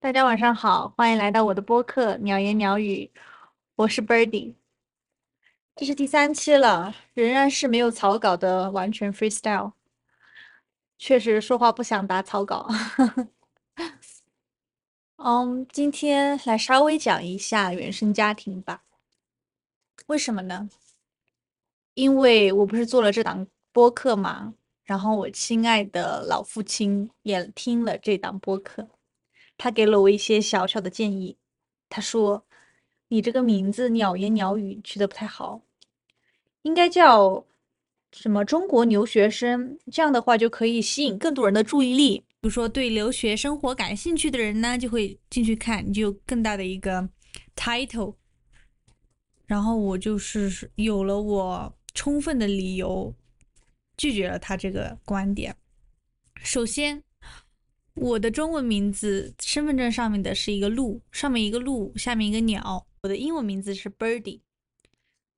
大家晚上好，欢迎来到我的播客《鸟言鸟语》，我是 Birdy，这是第三期了，仍然是没有草稿的完全 freestyle，确实说话不想打草稿。嗯，今天来稍微讲一下原生家庭吧，为什么呢？因为我不是做了这档播客嘛，然后我亲爱的老父亲也听了这档播客。他给了我一些小小的建议。他说：“你这个名字‘鸟言鸟语’取得不太好，应该叫什么‘中国留学生’。这样的话就可以吸引更多人的注意力。比如说，对留学生活感兴趣的人呢，就会进去看，你就有更大的一个 title。然后我就是有了我充分的理由，拒绝了他这个观点。首先。”我的中文名字身份证上面的是一个鹿，上面一个鹿，下面一个鸟。我的英文名字是 Birdy，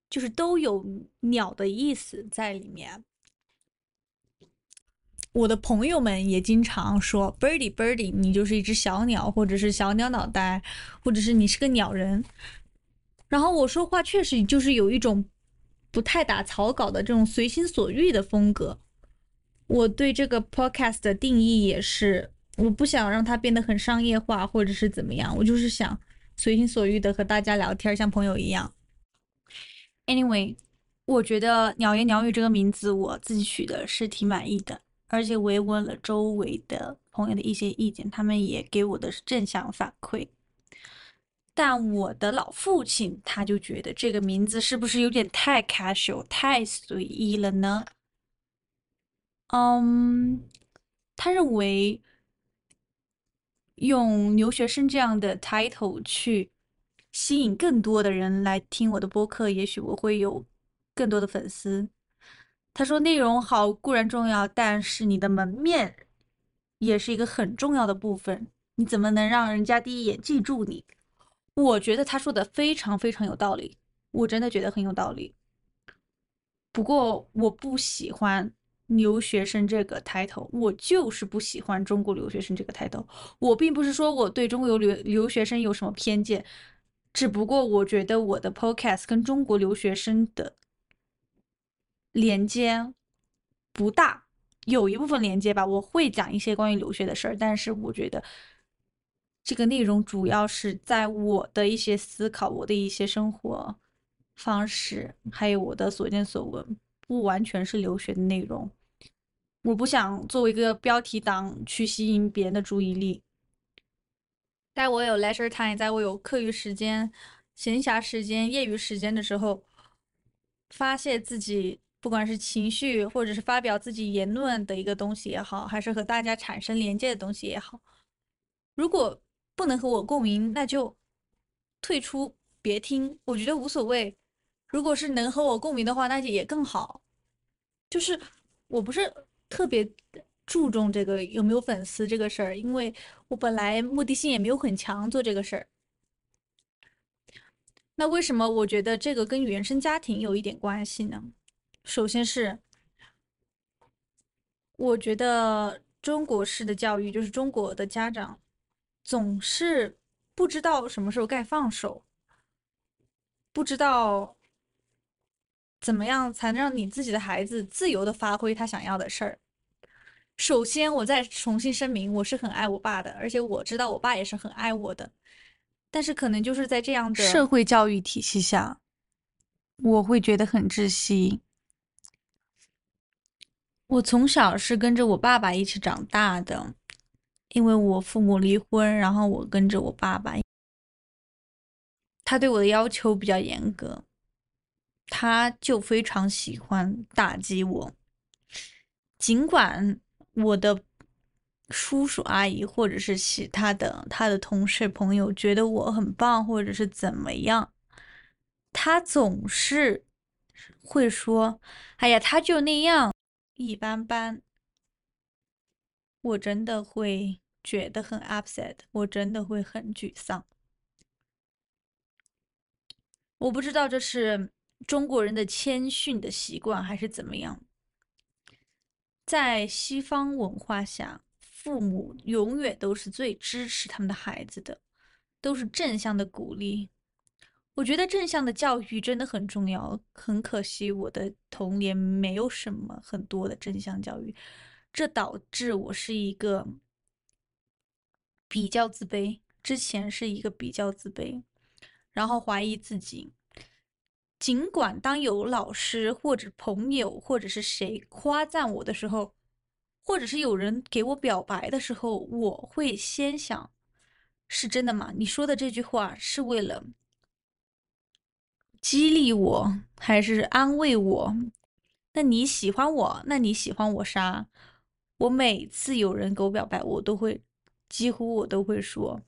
就是都有鸟的意思在里面。我的朋友们也经常说 Birdy Birdy，你就是一只小鸟，或者是小鸟脑袋，或者是你是个鸟人。然后我说话确实就是有一种不太打草稿的这种随心所欲的风格。我对这个 podcast 的定义也是。我不想让它变得很商业化，或者是怎么样。我就是想随心所欲的和大家聊天，像朋友一样。Anyway，我觉得“鸟言鸟语”这个名字我自己取的是挺满意的，而且我也问了周围的朋友的一些意见，他们也给我的是正向反馈。但我的老父亲他就觉得这个名字是不是有点太 casual、太随意了呢？嗯，他认为。用留学生这样的 title 去吸引更多的人来听我的播客，也许我会有更多的粉丝。他说内容好固然重要，但是你的门面也是一个很重要的部分。你怎么能让人家第一眼记住你？我觉得他说的非常非常有道理，我真的觉得很有道理。不过我不喜欢。留学生这个 title，我就是不喜欢中国留学生这个 title。我并不是说我对中国留留学生有什么偏见，只不过我觉得我的 podcast 跟中国留学生的连接不大，有一部分连接吧。我会讲一些关于留学的事儿，但是我觉得这个内容主要是在我的一些思考，我的一些生活方式，还有我的所见所闻，不完全是留学的内容。我不想作为一个标题党去吸引别人的注意力。在我有 leisure time，在我有课余时间、闲暇时间、业余时间的时候，发泄自己，不管是情绪，或者是发表自己言论的一个东西也好，还是和大家产生连接的东西也好，如果不能和我共鸣，那就退出，别听。我觉得无所谓。如果是能和我共鸣的话，那就也更好。就是我不是。特别注重这个有没有粉丝这个事儿，因为我本来目的性也没有很强做这个事儿。那为什么我觉得这个跟原生家庭有一点关系呢？首先是，我觉得中国式的教育就是中国的家长总是不知道什么时候该放手，不知道。怎么样才能让你自己的孩子自由的发挥他想要的事儿？首先，我再重新声明，我是很爱我爸的，而且我知道我爸也是很爱我的。但是，可能就是在这样的社会教育体系下，我会觉得很窒息。我从小是跟着我爸爸一起长大的，因为我父母离婚，然后我跟着我爸爸，他对我的要求比较严格。他就非常喜欢打击我，尽管我的叔叔阿姨或者是其他的他的同事朋友觉得我很棒，或者是怎么样，他总是会说：“哎呀，他就那样，一般般。”我真的会觉得很 upset，我真的会很沮丧。我不知道这是。中国人的谦逊的习惯还是怎么样？在西方文化下，父母永远都是最支持他们的孩子的，都是正向的鼓励。我觉得正向的教育真的很重要。很可惜，我的童年没有什么很多的正向教育，这导致我是一个比较自卑。之前是一个比较自卑，然后怀疑自己。尽管当有老师或者朋友或者是谁夸赞我的时候，或者是有人给我表白的时候，我会先想：是真的吗？你说的这句话是为了激励我，还是安慰我？那你喜欢我？那你喜欢我啥？我每次有人给我表白，我都会，几乎我都会说：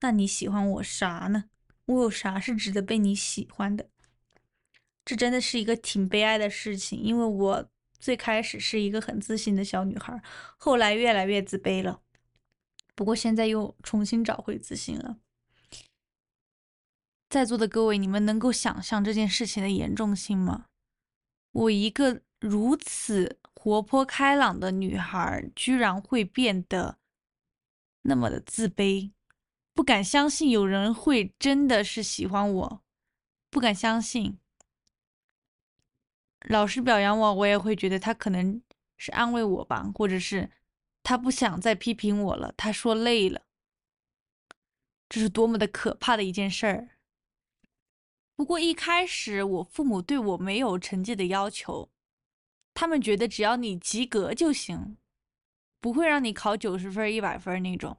那你喜欢我啥呢？我有啥是值得被你喜欢的？这真的是一个挺悲哀的事情，因为我最开始是一个很自信的小女孩，后来越来越自卑了。不过现在又重新找回自信了。在座的各位，你们能够想象这件事情的严重性吗？我一个如此活泼开朗的女孩，居然会变得那么的自卑，不敢相信有人会真的是喜欢我，不敢相信。老师表扬我，我也会觉得他可能是安慰我吧，或者是他不想再批评我了，他说累了。这是多么的可怕的一件事儿。不过一开始我父母对我没有成绩的要求，他们觉得只要你及格就行，不会让你考九十分、一百分那种。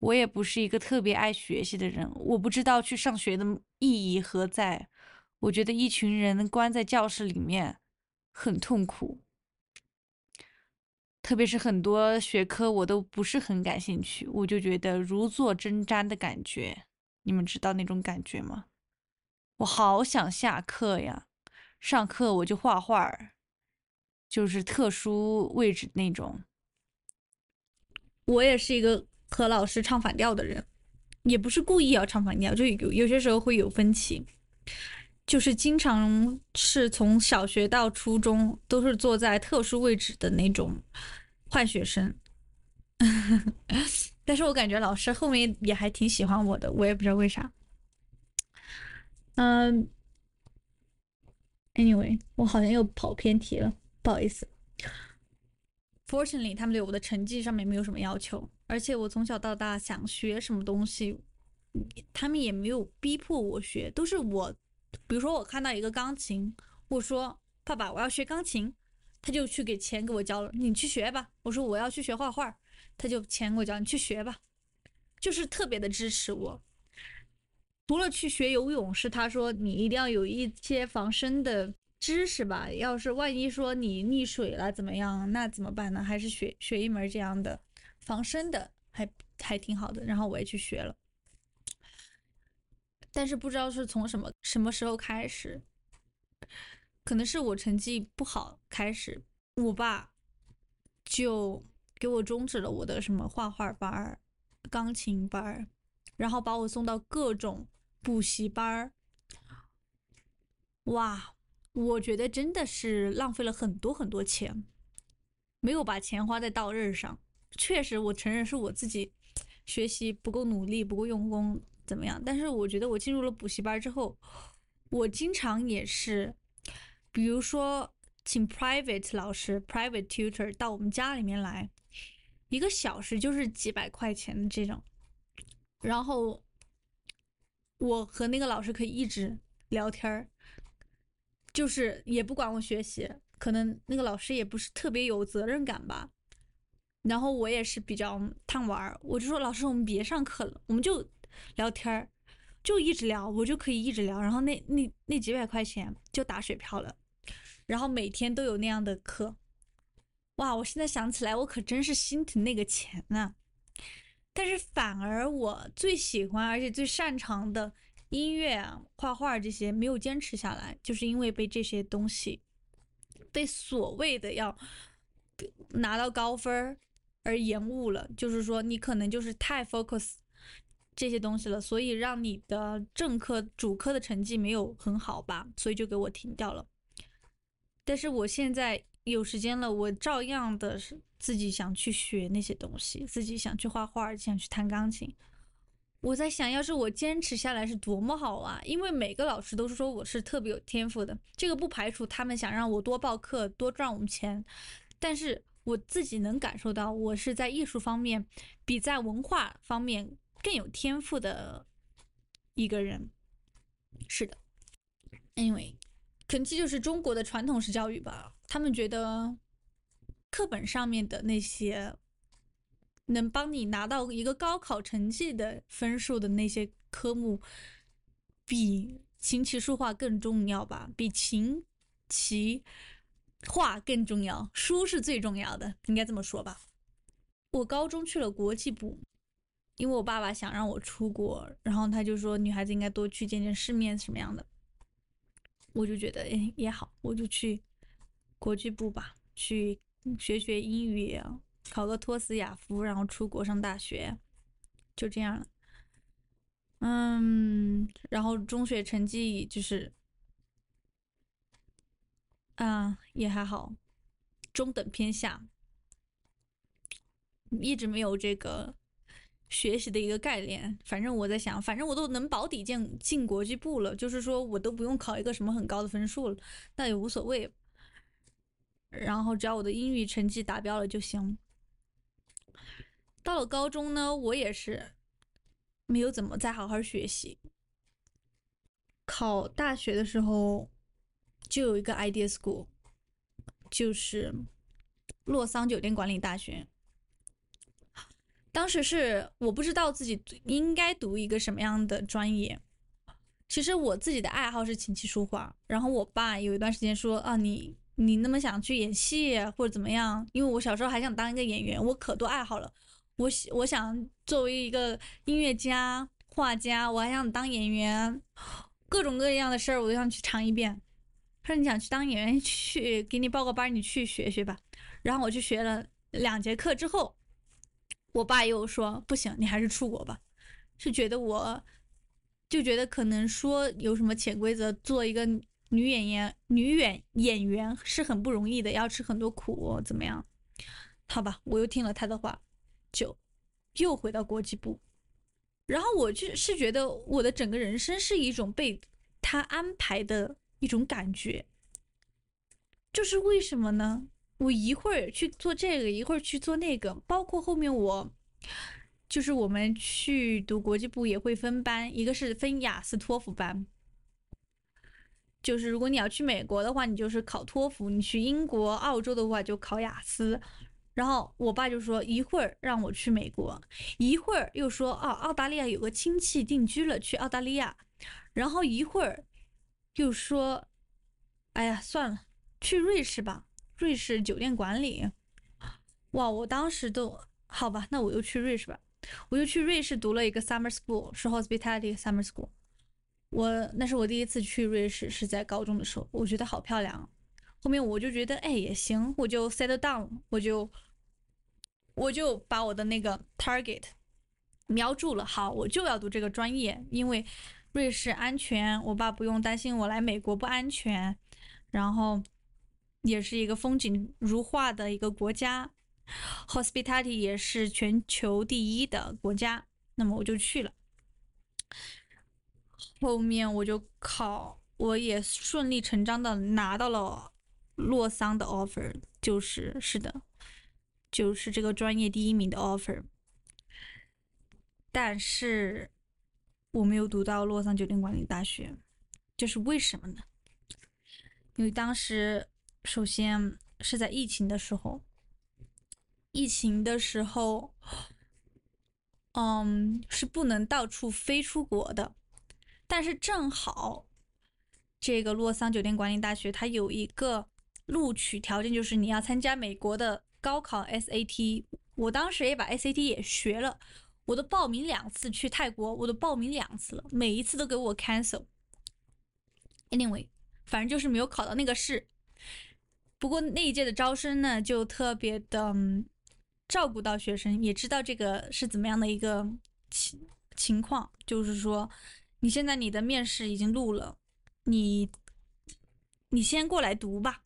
我也不是一个特别爱学习的人，我不知道去上学的意义何在。我觉得一群人关在教室里面很痛苦，特别是很多学科我都不是很感兴趣，我就觉得如坐针毡的感觉。你们知道那种感觉吗？我好想下课呀！上课我就画画，就是特殊位置那种。我也是一个和老师唱反调的人，也不是故意要唱反调，就有有些时候会有分歧。就是经常是从小学到初中都是坐在特殊位置的那种坏学生，但是我感觉老师后面也还挺喜欢我的，我也不知道为啥。嗯，anyway，我好像又跑偏题了，不好意思。Fortunately，他们对我的成绩上面没有什么要求，而且我从小到大想学什么东西，他们也没有逼迫我学，都是我。比如说，我看到一个钢琴，我说：“爸爸，我要学钢琴。”他就去给钱给我交了，你去学吧。我说：“我要去学画画。”他就钱给我交，你去学吧，就是特别的支持我。除了去学游泳，是他说你一定要有一些防身的知识吧，要是万一说你溺水了怎么样，那怎么办呢？还是学学一门这样的防身的，还还挺好的。然后我也去学了。但是不知道是从什么什么时候开始，可能是我成绩不好开始，我爸就给我终止了我的什么画画班、钢琴班，然后把我送到各种补习班。哇，我觉得真的是浪费了很多很多钱，没有把钱花在刀刃上。确实，我承认是我自己学习不够努力，不够用功。怎么样？但是我觉得我进入了补习班之后，我经常也是，比如说请 private 老师 private tutor 到我们家里面来，一个小时就是几百块钱的这种，然后我和那个老师可以一直聊天儿，就是也不管我学习，可能那个老师也不是特别有责任感吧，然后我也是比较贪玩，我就说老师我们别上课了，我们就。聊天儿就一直聊，我就可以一直聊，然后那那那几百块钱就打水漂了，然后每天都有那样的课，哇！我现在想起来，我可真是心疼那个钱呐。但是反而我最喜欢而且最擅长的音乐啊、画画这些没有坚持下来，就是因为被这些东西被所谓的要拿到高分而延误了。就是说，你可能就是太 focus。这些东西了，所以让你的正科、主科的成绩没有很好吧，所以就给我停掉了。但是我现在有时间了，我照样的是自己想去学那些东西，自己想去画画，想去弹钢琴。我在想，要是我坚持下来是多么好啊！因为每个老师都是说我是特别有天赋的，这个不排除他们想让我多报课、多赚我们钱，但是我自己能感受到，我是在艺术方面比在文化方面更有天赋的一个人。是的，Anyway，可能这就是中国的传统式教育吧。他们觉得课本上面的那些。能帮你拿到一个高考成绩的分数的那些科目，比琴棋书画更重要吧？比琴棋画更重要，书是最重要的，应该这么说吧。我高中去了国际部，因为我爸爸想让我出国，然后他就说女孩子应该多去见见世面什么样的，我就觉得哎也好，我就去国际部吧，去学学英语。考个托斯雅夫，然后出国上大学，就这样了。嗯，然后中学成绩就是，啊，也还好，中等偏下，一直没有这个学习的一个概念。反正我在想，反正我都能保底进进国际部了，就是说我都不用考一个什么很高的分数了，那也无所谓。然后只要我的英语成绩达标了就行。到了高中呢，我也是没有怎么再好好学习。考大学的时候就有一个 idea school，就是洛桑酒店管理大学。当时是我不知道自己应该读一个什么样的专业。其实我自己的爱好是琴棋书画，然后我爸有一段时间说啊，你你那么想去演戏或者怎么样？因为我小时候还想当一个演员，我可多爱好了。我我想作为一个音乐家、画家，我还想当演员，各种各样的事儿我都想去尝一遍。他说你想去当演员，去给你报个班，你去学学吧。然后我去学了两节课之后，我爸又说不行，你还是出国吧。是觉得我就觉得可能说有什么潜规则，做一个女演员、女演演员是很不容易的，要吃很多苦，怎么样？好吧，我又听了他的话。就又回到国际部，然后我就是觉得我的整个人生是一种被他安排的一种感觉，就是为什么呢？我一会儿去做这个，一会儿去做那个，包括后面我就是我们去读国际部也会分班，一个是分雅思托福班，就是如果你要去美国的话，你就是考托福；你去英国、澳洲的话就考雅思。然后我爸就说一会儿让我去美国，一会儿又说啊澳大利亚有个亲戚定居了，去澳大利亚，然后一会儿又说，哎呀算了，去瑞士吧，瑞士酒店管理。哇，我当时都好吧，那我又去瑞士吧，我又去瑞士读了一个 summer school，是 hospitality summer school。我那是我第一次去瑞士，是在高中的时候，我觉得好漂亮。后面我就觉得哎也行，我就 set down，我就。我就把我的那个 target 瞄住了，好，我就要读这个专业，因为瑞士安全，我爸不用担心我来美国不安全，然后也是一个风景如画的一个国家，hospitality 也是全球第一的国家，那么我就去了。后面我就考，我也顺理成章的拿到了洛桑的 offer，就是是的。就是这个专业第一名的 offer，但是我没有读到洛桑酒店管理大学，这是为什么呢？因为当时首先是在疫情的时候，疫情的时候，嗯，是不能到处飞出国的，但是正好这个洛桑酒店管理大学它有一个录取条件，就是你要参加美国的。高考 SAT，我当时也把 SAT 也学了，我都报名两次去泰国，我都报名两次了，每一次都给我 cancel。Anyway，反正就是没有考到那个试。不过那一届的招生呢，就特别的照顾到学生，也知道这个是怎么样的一个情情况，就是说你现在你的面试已经录了，你你先过来读吧。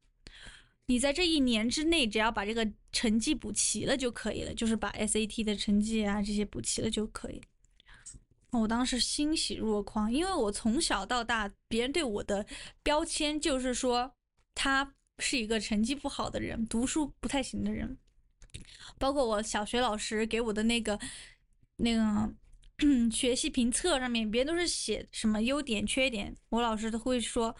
你在这一年之内，只要把这个成绩补齐了就可以了，就是把 SAT 的成绩啊这些补齐了就可以。我当时欣喜若狂，因为我从小到大，别人对我的标签就是说他是一个成绩不好的人，读书不太行的人。包括我小学老师给我的那个那个 学习评测上面，别人都是写什么优点、缺点，我老师都会说，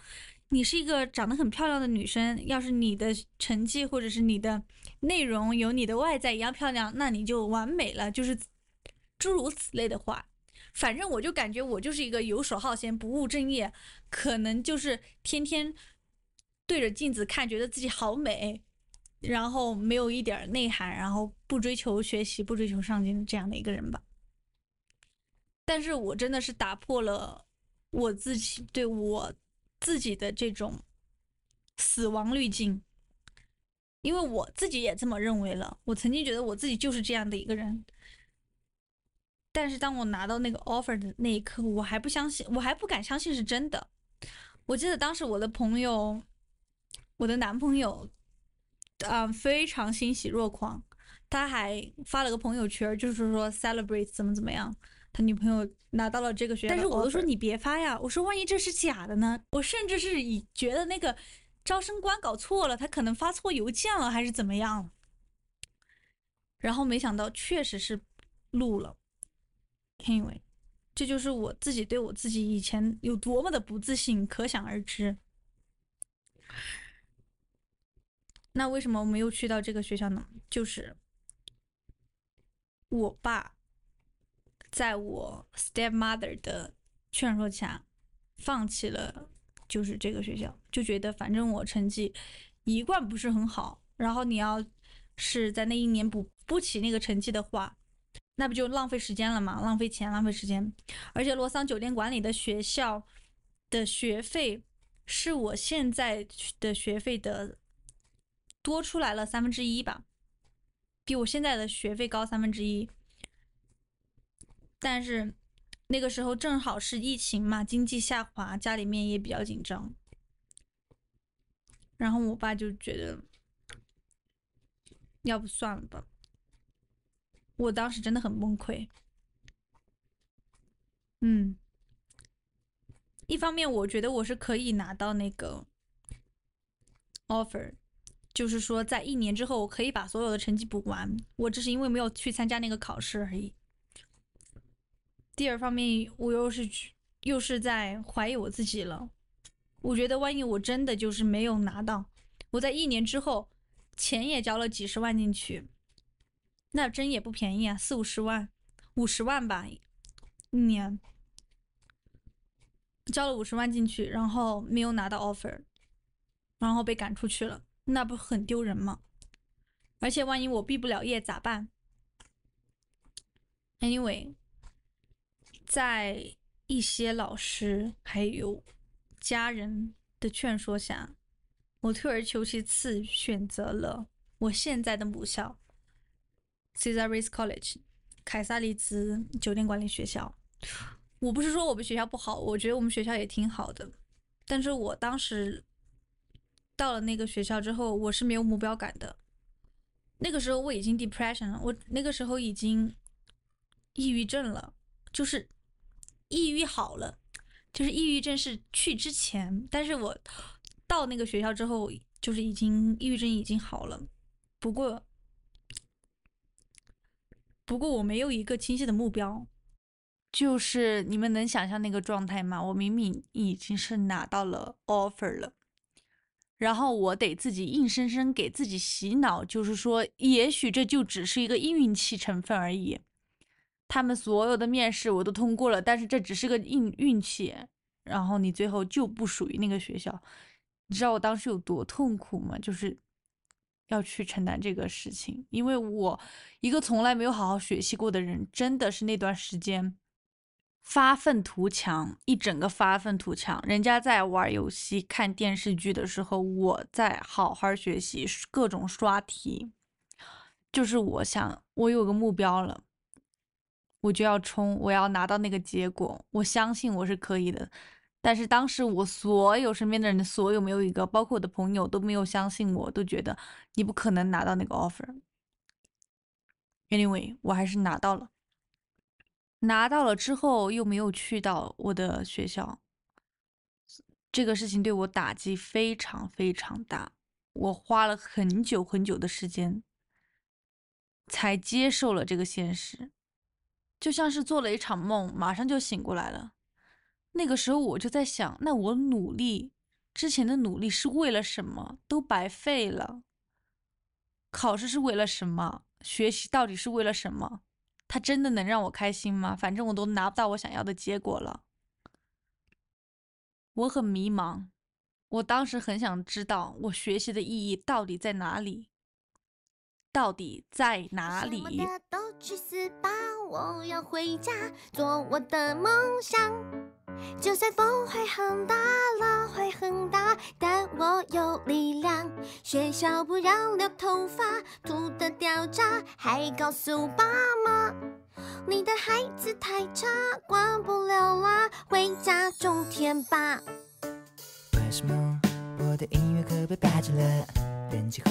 你是一个长得很漂亮的女生，要是你的成绩或者是你的内容有你的外在一样漂亮，那你就完美了，就是诸如此类的话。反正我就感觉我就是一个游手好闲、不务正业，可能就是天天对着镜子看，觉得自己好美。然后没有一点内涵，然后不追求学习，不追求上进这样的一个人吧。但是我真的是打破了我自己对我自己的这种死亡滤镜，因为我自己也这么认为了。我曾经觉得我自己就是这样的一个人，但是当我拿到那个 offer 的那一刻，我还不相信，我还不敢相信是真的。我记得当时我的朋友，我的男朋友。嗯，非常欣喜若狂，他还发了个朋友圈，就是说 celebrate 怎么怎么样，他女朋友拿到了这个学校。但是我都说你别发呀，我说万一这是假的呢？我甚至是以觉得那个招生官搞错了，他可能发错邮件了，还是怎么样？然后没想到确实是录了。Anyway，这就是我自己对我自己以前有多么的不自信，可想而知。那为什么我没有去到这个学校呢？就是我爸在我 stepmother 的劝说下，放弃了就是这个学校，就觉得反正我成绩一贯不是很好，然后你要是在那一年补不起那个成绩的话，那不就浪费时间了吗？浪费钱，浪费时间。而且洛桑酒店管理的学校的学费是我现在的学费的。多出来了三分之一吧，比我现在的学费高三分之一。但是那个时候正好是疫情嘛，经济下滑，家里面也比较紧张。然后我爸就觉得，要不算了吧。我当时真的很崩溃。嗯，一方面我觉得我是可以拿到那个 offer。就是说，在一年之后，我可以把所有的成绩补完。我只是因为没有去参加那个考试而已。第二方面，我又是又是在怀疑我自己了。我觉得，万一我真的就是没有拿到，我在一年之后，钱也交了几十万进去，那真也不便宜啊，四五十万，五十万吧，一年交了五十万进去，然后没有拿到 offer，然后被赶出去了。那不很丢人吗？而且万一我毕不了业咋办？Anyway，在一些老师还有家人的劝说下，我退而求其次，选择了我现在的母校 ——Cesaris College，凯撒利兹酒店管理学校。我不是说我们学校不好，我觉得我们学校也挺好的，但是我当时。到了那个学校之后，我是没有目标感的。那个时候我已经 depression 了，我那个时候已经抑郁症了，就是抑郁好了，就是抑郁症是去之前，但是我到那个学校之后，就是已经抑郁症已经好了。不过，不过我没有一个清晰的目标，就是你们能想象那个状态吗？我明明已经是拿到了 offer 了。然后我得自己硬生生给自己洗脑，就是说，也许这就只是一个运气成分而已。他们所有的面试我都通过了，但是这只是个运运气。然后你最后就不属于那个学校，你知道我当时有多痛苦吗？就是要去承担这个事情，因为我一个从来没有好好学习过的人，真的是那段时间。发愤图强，一整个发愤图强。人家在玩游戏、看电视剧的时候，我在好好学习，各种刷题。就是我想，我有个目标了，我就要冲，我要拿到那个结果。我相信我是可以的。但是当时我所有身边的人，所有没有一个，包括我的朋友都没有相信我，都觉得你不可能拿到那个 offer。Anyway，我还是拿到了。拿到了之后又没有去到我的学校，这个事情对我打击非常非常大。我花了很久很久的时间才接受了这个现实，就像是做了一场梦，马上就醒过来了。那个时候我就在想，那我努力之前的努力是为了什么？都白费了。考试是为了什么？学习到底是为了什么？他真的能让我开心吗？反正我都拿不到我想要的结果了。我很迷茫，我当时很想知道我学习的意义到底在哪里。到底在哪里？我要回家做我的梦想。就算风会很大，浪会很大，但我有力量。学校不让留头发，秃的掉渣，还告诉爸妈，你的孩子太差，管不了啦，回家种田吧。为什么我的音乐课被？人气和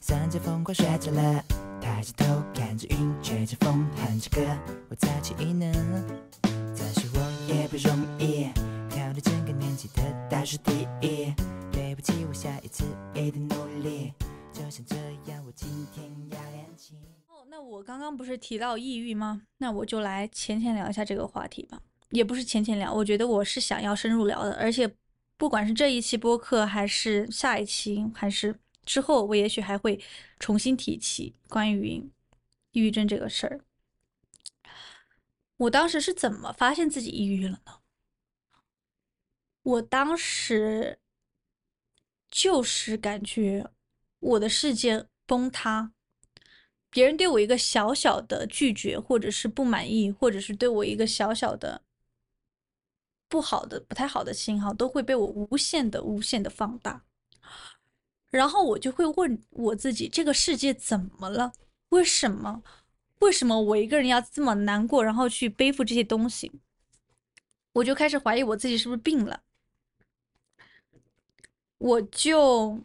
三角疯狂睡着了。抬起头看着云，吹着风，哼着歌，我在起异能。再说我也不容易，考了整个年级的倒数第一。对不起，我下一次一定努力。就像这样，我今天要练习。哦，那我刚刚不是提到抑郁吗？那我就来浅浅聊一下这个话题吧。也不是浅浅聊，我觉得我是想要深入聊的。而且，不管是这一期播客，还是下一期，还是。之后，我也许还会重新提起关于抑郁症这个事儿。我当时是怎么发现自己抑郁了呢？我当时就是感觉我的世界崩塌，别人对我一个小小的拒绝，或者是不满意，或者是对我一个小小的不好的、不太好的信号，都会被我无限的、无限的放大。然后我就会问我自己：这个世界怎么了？为什么？为什么我一个人要这么难过，然后去背负这些东西？我就开始怀疑我自己是不是病了。我就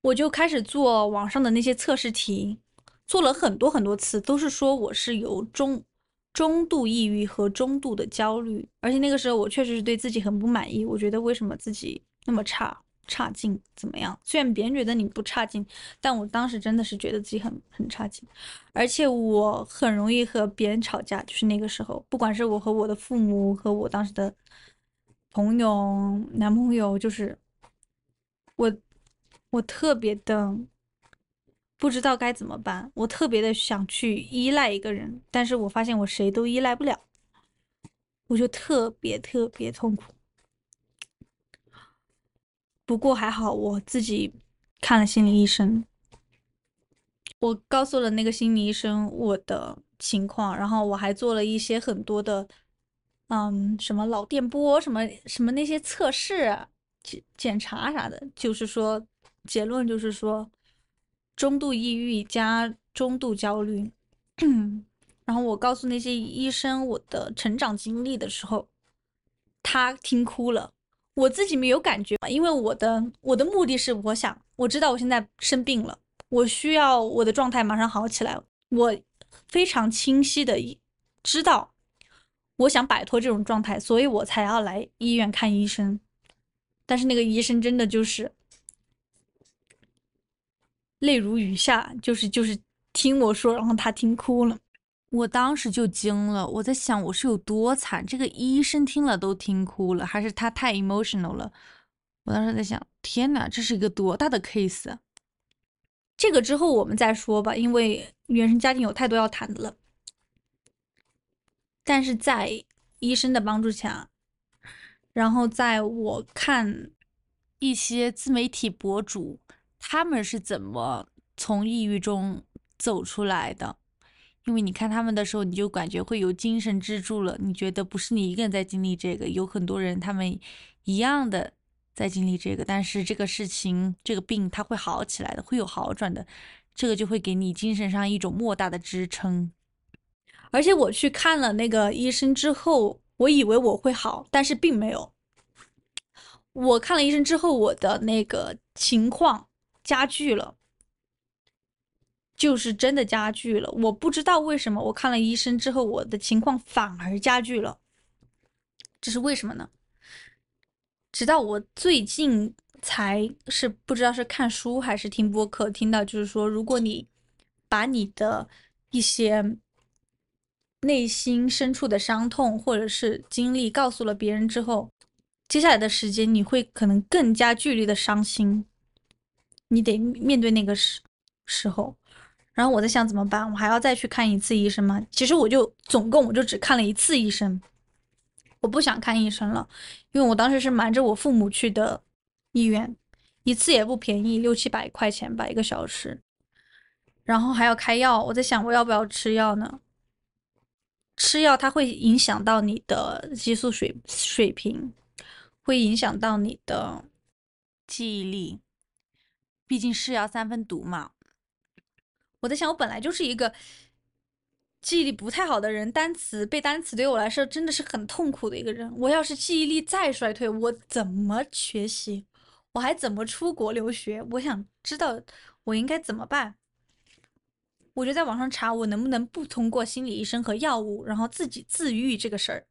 我就开始做网上的那些测试题，做了很多很多次，都是说我是有中中度抑郁和中度的焦虑。而且那个时候我确实是对自己很不满意，我觉得为什么自己。那么差差劲怎么样？虽然别人觉得你不差劲，但我当时真的是觉得自己很很差劲，而且我很容易和别人吵架。就是那个时候，不管是我和我的父母，和我当时的朋友、男朋友，就是我我特别的不知道该怎么办，我特别的想去依赖一个人，但是我发现我谁都依赖不了，我就特别特别痛苦。不过还好，我自己看了心理医生，我告诉了那个心理医生我的情况，然后我还做了一些很多的，嗯，什么脑电波，什么什么那些测试、检检查啥的，就是说结论就是说中度抑郁加中度焦虑。然后我告诉那些医生我的成长经历的时候，他听哭了。我自己没有感觉，因为我的我的目的是，我想我知道我现在生病了，我需要我的状态马上好起来。我非常清晰的知道，我想摆脱这种状态，所以我才要来医院看医生。但是那个医生真的就是泪如雨下，就是就是听我说，然后他听哭了。我当时就惊了，我在想我是有多惨，这个医生听了都听哭了，还是他太 emotional 了？我当时在想，天呐，这是一个多大的 case？这个之后我们再说吧，因为原生家庭有太多要谈的了。但是在医生的帮助下，然后在我看一些自媒体博主，他们是怎么从抑郁中走出来的？因为你看他们的时候，你就感觉会有精神支柱了。你觉得不是你一个人在经历这个，有很多人他们一样的在经历这个，但是这个事情、这个病它会好起来的，会有好转的，这个就会给你精神上一种莫大的支撑。而且我去看了那个医生之后，我以为我会好，但是并没有。我看了医生之后，我的那个情况加剧了，就是真的加剧了。我不知道为什么，我看了医生之后，我的情况反而加剧了，这是为什么呢？直到我最近才是不知道是看书还是听播客听到，就是说，如果你把你的一些内心深处的伤痛或者是经历告诉了别人之后，接下来的时间你会可能更加剧烈的伤心，你得面对那个时时候。然后我在想怎么办？我还要再去看一次医生吗？其实我就总共我就只看了一次医生，我不想看医生了，因为我当时是瞒着我父母去的医院，一次也不便宜，六七百块钱吧一个小时，然后还要开药。我在想我要不要吃药呢？吃药它会影响到你的激素水水平，会影响到你的记忆力，毕竟是药三分毒嘛。我在想，我本来就是一个记忆力不太好的人，单词背单词对我来说真的是很痛苦的一个人。我要是记忆力再衰退，我怎么学习？我还怎么出国留学？我想知道我应该怎么办。我就在网上查，我能不能不通过心理医生和药物，然后自己自愈这个事儿。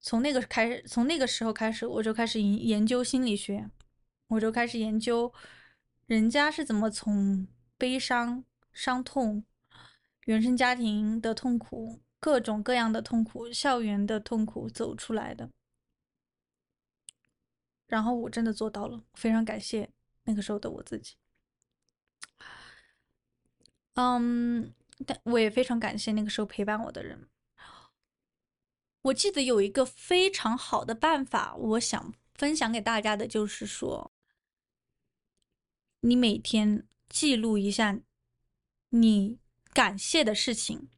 从那个开始，从那个时候开始，我就开始研研究心理学，我就开始研究人家是怎么从。悲伤、伤痛、原生家庭的痛苦、各种各样的痛苦、校园的痛苦走出来的，然后我真的做到了，非常感谢那个时候的我自己。嗯，但我也非常感谢那个时候陪伴我的人。我记得有一个非常好的办法，我想分享给大家的，就是说，你每天。记录一下你感谢的事情，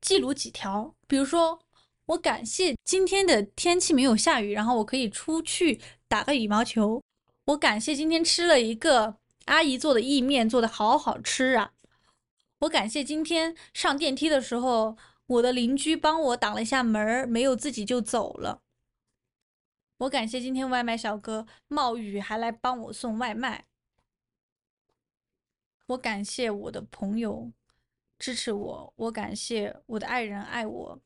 记录几条，比如说我感谢今天的天气没有下雨，然后我可以出去打个羽毛球。我感谢今天吃了一个阿姨做的意面，做的好好吃啊。我感谢今天上电梯的时候，我的邻居帮我挡了一下门，没有自己就走了。我感谢今天外卖小哥冒雨还来帮我送外卖。我感谢我的朋友支持我，我感谢我的爱人爱我，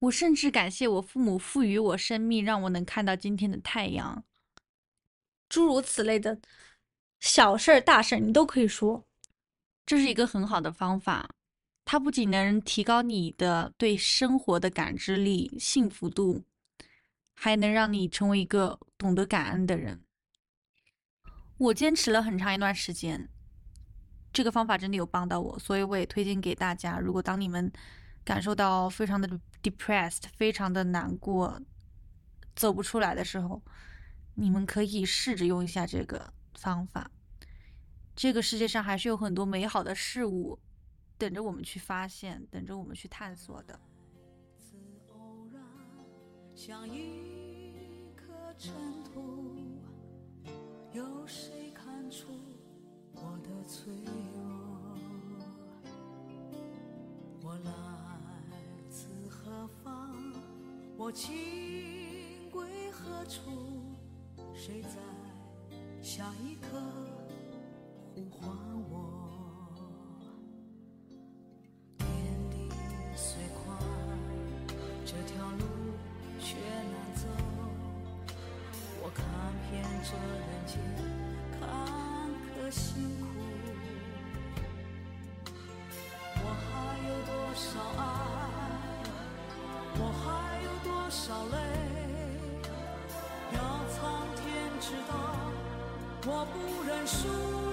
我甚至感谢我父母赋予我生命，让我能看到今天的太阳。诸如此类的小事儿、大事儿，你都可以说，这是一个很好的方法。它不仅能提高你的对生活的感知力、幸福度，还能让你成为一个懂得感恩的人。我坚持了很长一段时间。这个方法真的有帮到我，所以我也推荐给大家。如果当你们感受到非常的 depressed、非常的难过、走不出来的时候，你们可以试着用一下这个方法。这个世界上还是有很多美好的事物等着我们去发现，等着我们去探索的。像一颗尘土，有谁看出？我的脆弱，我来自何方？我情归何处？谁在下一刻呼唤我？我不认输。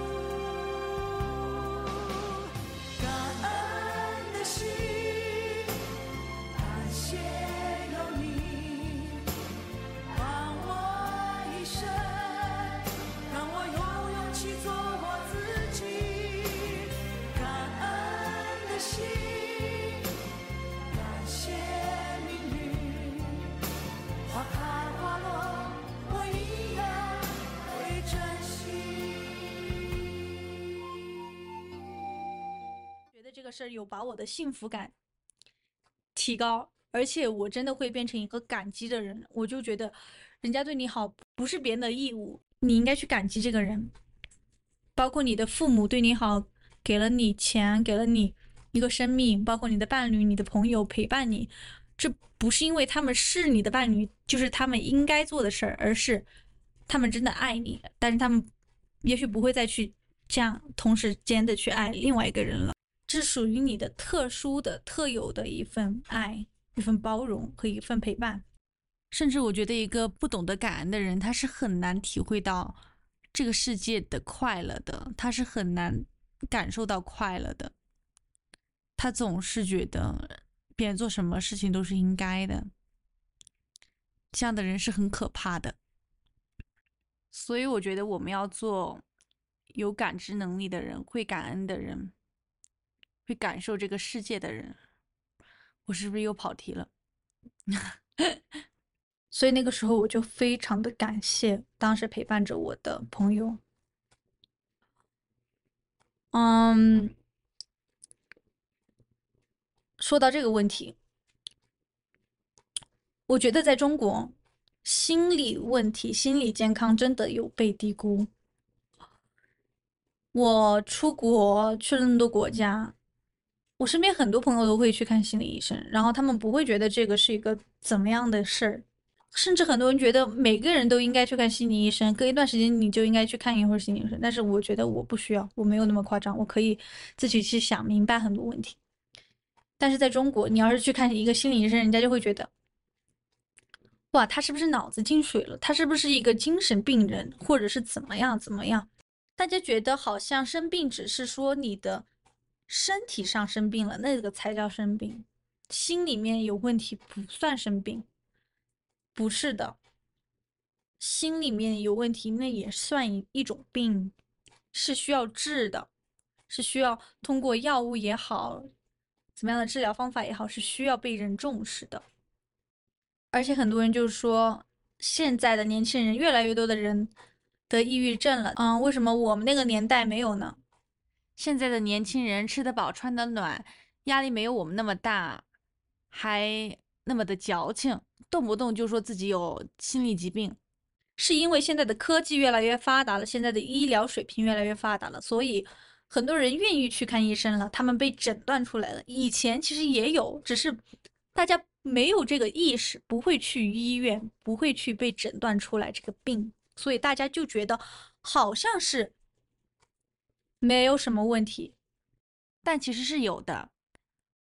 事儿有把我的幸福感提高，而且我真的会变成一个感激的人。我就觉得，人家对你好不是别人的义务，你应该去感激这个人。包括你的父母对你好，给了你钱，给了你一个生命，包括你的伴侣、你的朋友陪伴你，这不是因为他们是你的伴侣，就是他们应该做的事儿，而是他们真的爱你。但是他们也许不会再去这样同时间的去爱另外一个人了。是属于你的特殊的、特有的一份爱、一份包容和一份陪伴。甚至我觉得，一个不懂得感恩的人，他是很难体会到。这个世界的快乐的，他是很难感受到快乐的。他总是觉得别人做什么事情都是应该的，这样的人是很可怕的。所以我觉得我们要做有感知能力的人，会感恩的人，会感受这个世界的人。我是不是又跑题了？所以那个时候我就非常的感谢当时陪伴着我的朋友。嗯，说到这个问题，我觉得在中国，心理问题、心理健康真的有被低估。我出国去了那么多国家，我身边很多朋友都会去看心理医生，然后他们不会觉得这个是一个怎么样的事儿。甚至很多人觉得每个人都应该去看心理医生，隔一段时间你就应该去看一会儿心理医生。但是我觉得我不需要，我没有那么夸张，我可以自己去想明白很多问题。但是在中国，你要是去看一个心理医生，人家就会觉得，哇，他是不是脑子进水了？他是不是一个精神病人，或者是怎么样怎么样？大家觉得好像生病只是说你的身体上生病了，那个才叫生病，心里面有问题不算生病。不是的，心里面有问题，那也算一一种病，是需要治的，是需要通过药物也好，怎么样的治疗方法也好，是需要被人重视的。而且很多人就说，现在的年轻人越来越多的人得抑郁症了，嗯，为什么我们那个年代没有呢？现在的年轻人吃得饱，穿得暖，压力没有我们那么大，还那么的矫情。动不动就说自己有心理疾病，是因为现在的科技越来越发达了，现在的医疗水平越来越发达了，所以很多人愿意去看医生了。他们被诊断出来了，以前其实也有，只是大家没有这个意识，不会去医院，不会去被诊断出来这个病，所以大家就觉得好像是没有什么问题，但其实是有的。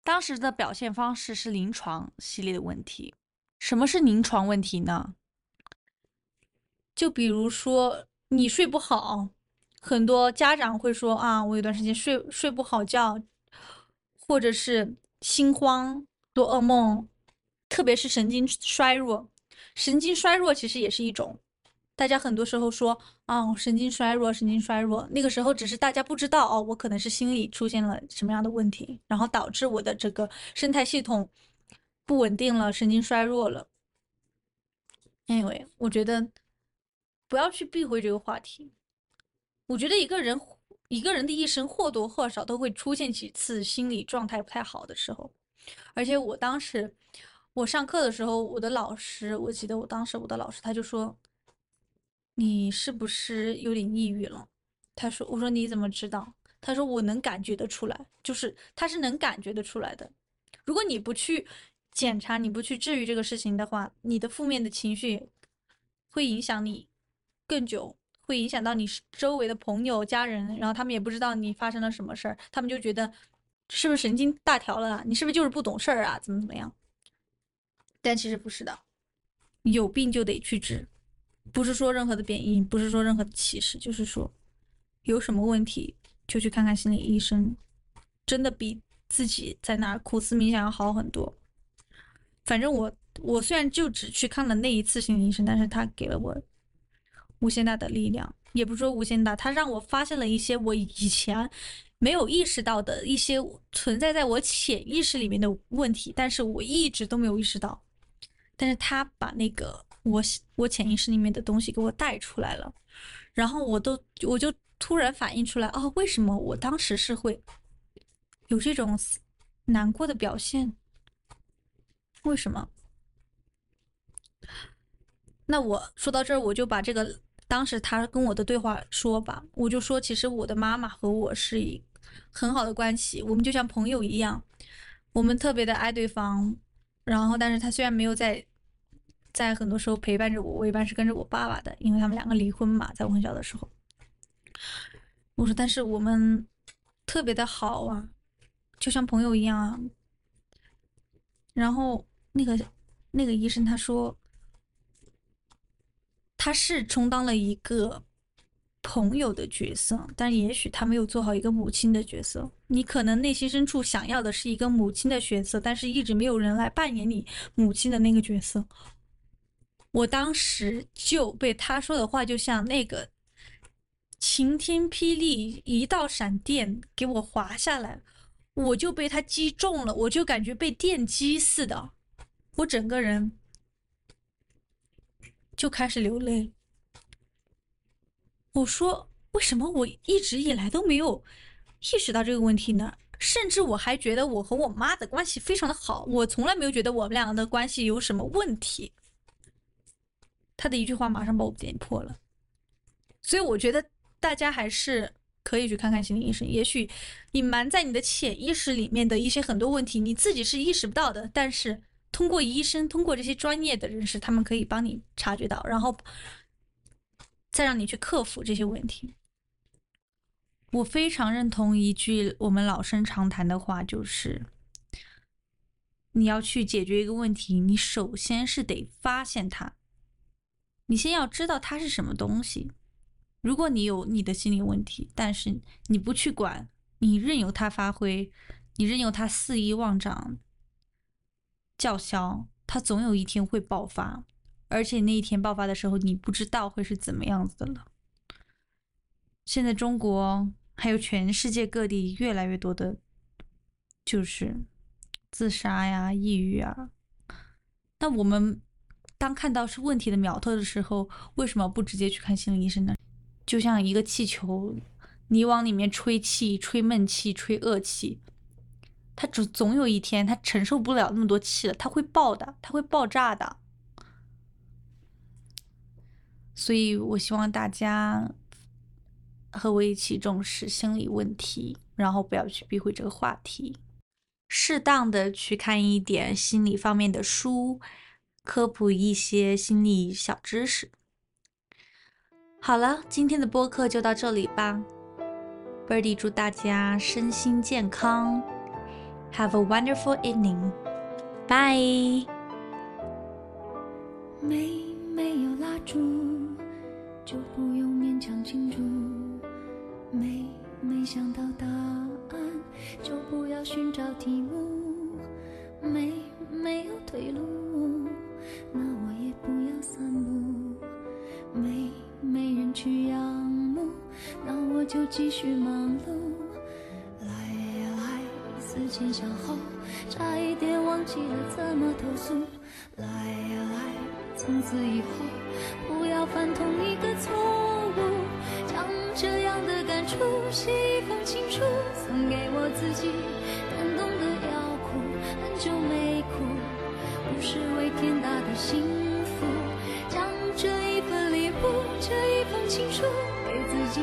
当时的表现方式是临床系列的问题。什么是临床问题呢？就比如说你睡不好，很多家长会说啊，我有段时间睡睡不好觉，或者是心慌、做噩梦，特别是神经衰弱。神经衰弱其实也是一种，大家很多时候说啊，神经衰弱，神经衰弱，那个时候只是大家不知道哦，我可能是心理出现了什么样的问题，然后导致我的这个生态系统。不稳定了，神经衰弱了。Anyway，我觉得不要去避讳这个话题。我觉得一个人一个人的一生或多或少都会出现几次心理状态不太好的时候。而且我当时我上课的时候，我的老师，我记得我当时我的老师他就说：“你是不是有点抑郁了？”他说：“我说你怎么知道？”他说：“我能感觉得出来，就是他是能感觉得出来的。如果你不去。”检查你不去治愈这个事情的话，你的负面的情绪会影响你更久，会影响到你周围的朋友、家人，然后他们也不知道你发生了什么事儿，他们就觉得是不是神经大条了啊？你是不是就是不懂事儿啊？怎么怎么样？但其实不是的，有病就得去治，不是说任何的贬义，不是说任何的歧视，就是说有什么问题就去看看心理医生，真的比自己在那苦思冥想要好很多。反正我我虽然就只去看了那一次心理医生，但是他给了我无限大的力量，也不说无限大，他让我发现了一些我以前没有意识到的一些存在在我潜意识里面的问题，但是我一直都没有意识到，但是他把那个我我潜意识里面的东西给我带出来了，然后我都我就突然反应出来，哦，为什么我当时是会有这种难过的表现？为什么？那我说到这儿，我就把这个当时他跟我的对话说吧，我就说，其实我的妈妈和我是一很好的关系，我们就像朋友一样，我们特别的爱对方。然后，但是他虽然没有在在很多时候陪伴着我，我一般是跟着我爸爸的，因为他们两个离婚嘛，在我很小的时候。我说，但是我们特别的好啊，就像朋友一样啊。然后那个那个医生他说。他是充当了一个朋友的角色，但也许他没有做好一个母亲的角色。你可能内心深处想要的是一个母亲的角色，但是一直没有人来扮演你母亲的那个角色。我当时就被他说的话，就像那个晴天霹雳，一道闪电给我划下来，我就被他击中了，我就感觉被电击似的，我整个人。就开始流泪。我说：“为什么我一直以来都没有意识到这个问题呢？甚至我还觉得我和我妈的关系非常的好，我从来没有觉得我们两个的关系有什么问题。”他的一句话马上把我点破了。所以我觉得大家还是可以去看看心理医生。也许隐瞒在你的潜意识里面的一些很多问题，你自己是意识不到的，但是。通过医生，通过这些专业的人士，他们可以帮你察觉到，然后再让你去克服这些问题。我非常认同一句我们老生常谈的话，就是你要去解决一个问题，你首先是得发现它，你先要知道它是什么东西。如果你有你的心理问题，但是你不去管，你任由它发挥，你任由它肆意妄长。叫嚣，它总有一天会爆发，而且那一天爆发的时候，你不知道会是怎么样子的了。现在中国还有全世界各地越来越多的，就是自杀呀、抑郁啊。那我们当看到是问题的苗头的时候，为什么不直接去看心理医生呢？就像一个气球，你往里面吹气、吹闷气、吹恶气。他总总有一天，他承受不了那么多气了，他会爆的，他会爆炸的。所以我希望大家和我一起重视心理问题，然后不要去避讳这个话题，适当的去看一点心理方面的书，科普一些心理小知识。好了，今天的播客就到这里吧，Birdy 祝大家身心健康。Have a wonderful evening. Bye. 没没有蜡烛，就不用勉强庆祝。没没想到答案，就不要寻找题目。没没有退路，那我也不要散步。没没人去仰慕，那我就继续忙碌。来呀来思前想后，差一点忘记了怎么投诉。来呀来，从此以后不要犯同是为天大的幸福。将这一份礼物，这一封情书，给自己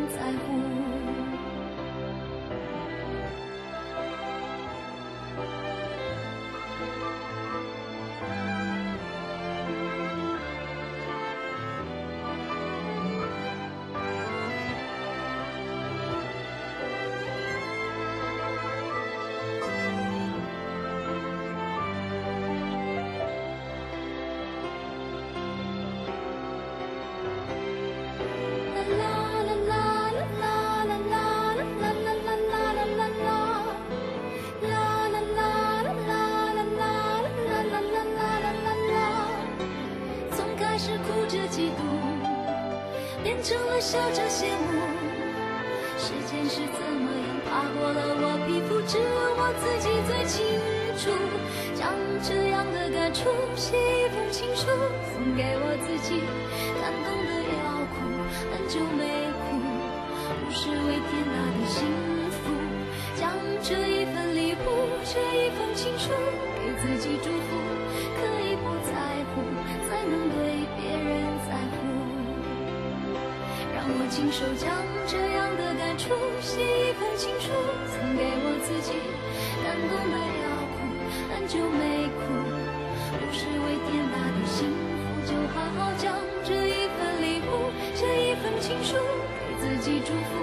出写一封情书，送给我自己，感动的要哭，很久没哭，不是为天大的幸福。将这一份礼物，这一封情书，给自己祝福，可以不在乎，才能对别人在乎。让我亲手将这样的感触写一封情书，送给我自己，感动的要哭，很久没哭。记祝福。